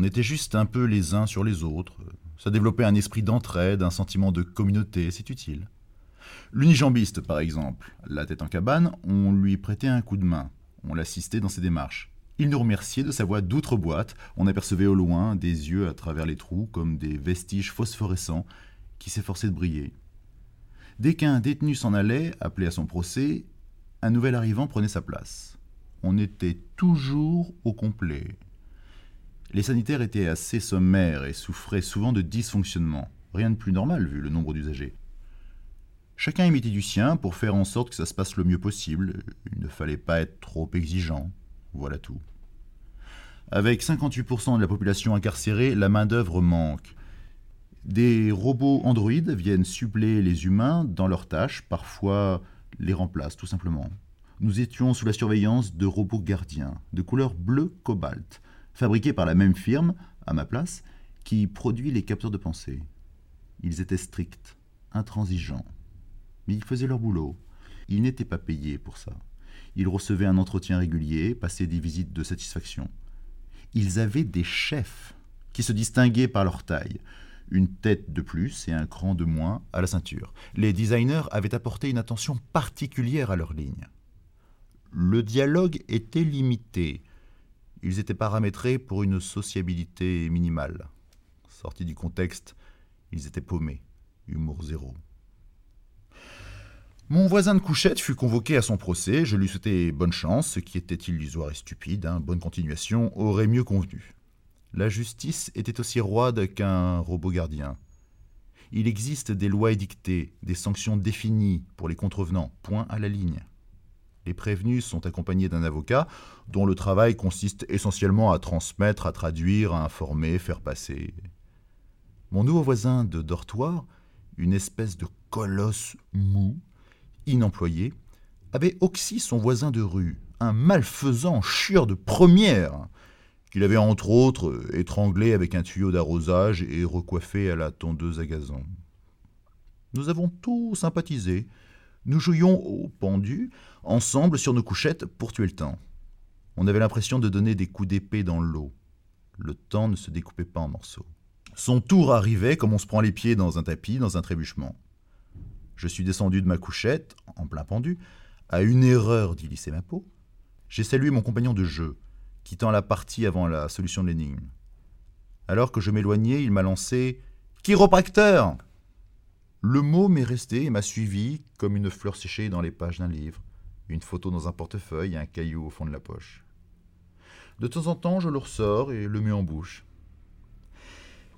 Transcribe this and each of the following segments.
On était juste un peu les uns sur les autres. Ça développait un esprit d'entraide, un sentiment de communauté, c'est utile. L'unijambiste, par exemple, la tête en cabane, on lui prêtait un coup de main. On l'assistait dans ses démarches. Il nous remerciait de sa voix d'outre-boîte. On apercevait au loin des yeux à travers les trous comme des vestiges phosphorescents qui s'efforçaient de briller. Dès qu'un détenu s'en allait, appelé à son procès, un nouvel arrivant prenait sa place. On était toujours au complet. Les sanitaires étaient assez sommaires et souffraient souvent de dysfonctionnements. Rien de plus normal vu le nombre d'usagers. Chacun imitait du sien pour faire en sorte que ça se passe le mieux possible. Il ne fallait pas être trop exigeant. Voilà tout. Avec 58% de la population incarcérée, la main-d'œuvre manque. Des robots androïdes viennent suppléer les humains dans leurs tâches, parfois les remplacent tout simplement. Nous étions sous la surveillance de robots gardiens, de couleur bleu cobalt, fabriqués par la même firme, à ma place, qui produit les capteurs de pensée. Ils étaient stricts, intransigeants. Mais ils faisaient leur boulot. Ils n'étaient pas payés pour ça. Ils recevaient un entretien régulier, passaient des visites de satisfaction. Ils avaient des chefs qui se distinguaient par leur taille, une tête de plus et un cran de moins à la ceinture. Les designers avaient apporté une attention particulière à leurs lignes. Le dialogue était limité. Ils étaient paramétrés pour une sociabilité minimale. Sortis du contexte, ils étaient paumés. Humour zéro. Mon voisin de couchette fut convoqué à son procès. Je lui souhaitais bonne chance, ce qui était illusoire et stupide. Hein. Bonne continuation aurait mieux convenu. La justice était aussi roide qu'un robot gardien. Il existe des lois édictées, des sanctions définies pour les contrevenants, point à la ligne. Les prévenus sont accompagnés d'un avocat dont le travail consiste essentiellement à transmettre, à traduire, à informer, faire passer. Mon nouveau voisin de dortoir, une espèce de colosse mou, inemployé, avait oxy son voisin de rue, un malfaisant chieur de première, qu'il avait entre autres étranglé avec un tuyau d'arrosage et recoiffé à la tondeuse à gazon. Nous avons tous sympathisé. Nous jouions au pendu, ensemble sur nos couchettes pour tuer le temps. On avait l'impression de donner des coups d'épée dans l'eau. Le temps ne se découpait pas en morceaux. Son tour arrivait comme on se prend les pieds dans un tapis, dans un trébuchement. Je suis descendu de ma couchette, en plein pendu, à une erreur d'y lisser ma peau. J'ai salué mon compagnon de jeu, quittant la partie avant la solution de l'énigme. Alors que je m'éloignais, il m'a lancé Chiropracteur Le mot m'est resté et m'a suivi comme une fleur séchée dans les pages d'un livre, une photo dans un portefeuille et un caillou au fond de la poche. De temps en temps, je le ressors et le mets en bouche.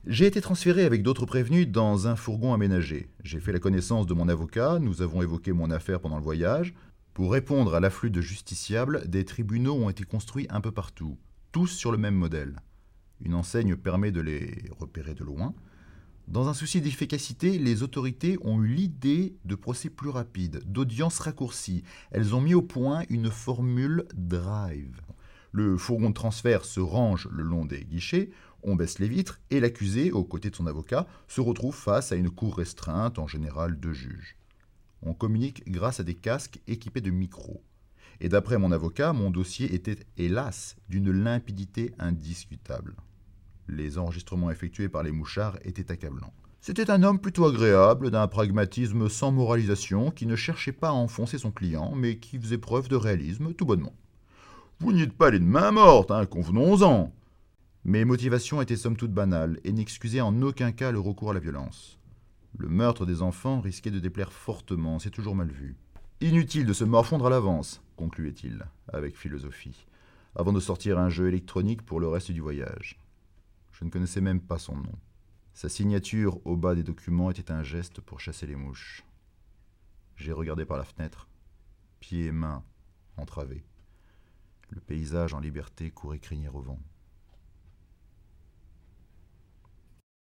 J'ai été transféré avec d'autres prévenus dans un fourgon aménagé. J'ai fait la connaissance de mon avocat, nous avons évoqué mon affaire pendant le voyage, pour répondre à l'afflux de justiciables, des tribunaux ont été construits un peu partout, tous sur le même modèle. Une enseigne permet de les repérer de loin. Dans un souci d'efficacité, les autorités ont eu l'idée de procès plus rapides, d'audiences raccourcies. Elles ont mis au point une formule drive. Le fourgon de transfert se range le long des guichets, on baisse les vitres et l'accusé, aux côtés de son avocat, se retrouve face à une cour restreinte, en général deux juges. On communique grâce à des casques équipés de micros. Et d'après mon avocat, mon dossier était, hélas, d'une limpidité indiscutable. Les enregistrements effectués par les mouchards étaient accablants. C'était un homme plutôt agréable, d'un pragmatisme sans moralisation, qui ne cherchait pas à enfoncer son client, mais qui faisait preuve de réalisme tout bonnement. Vous n'y êtes pas allé de main morte, hein, convenons-en. Mes motivations étaient somme toute banales et n'excusaient en aucun cas le recours à la violence. Le meurtre des enfants risquait de déplaire fortement, c'est toujours mal vu. Inutile de se morfondre à l'avance, concluait-il, avec philosophie, avant de sortir un jeu électronique pour le reste du voyage. Je ne connaissais même pas son nom. Sa signature au bas des documents était un geste pour chasser les mouches. J'ai regardé par la fenêtre, pieds et mains entravés. Le paysage en liberté courait crinière au vent.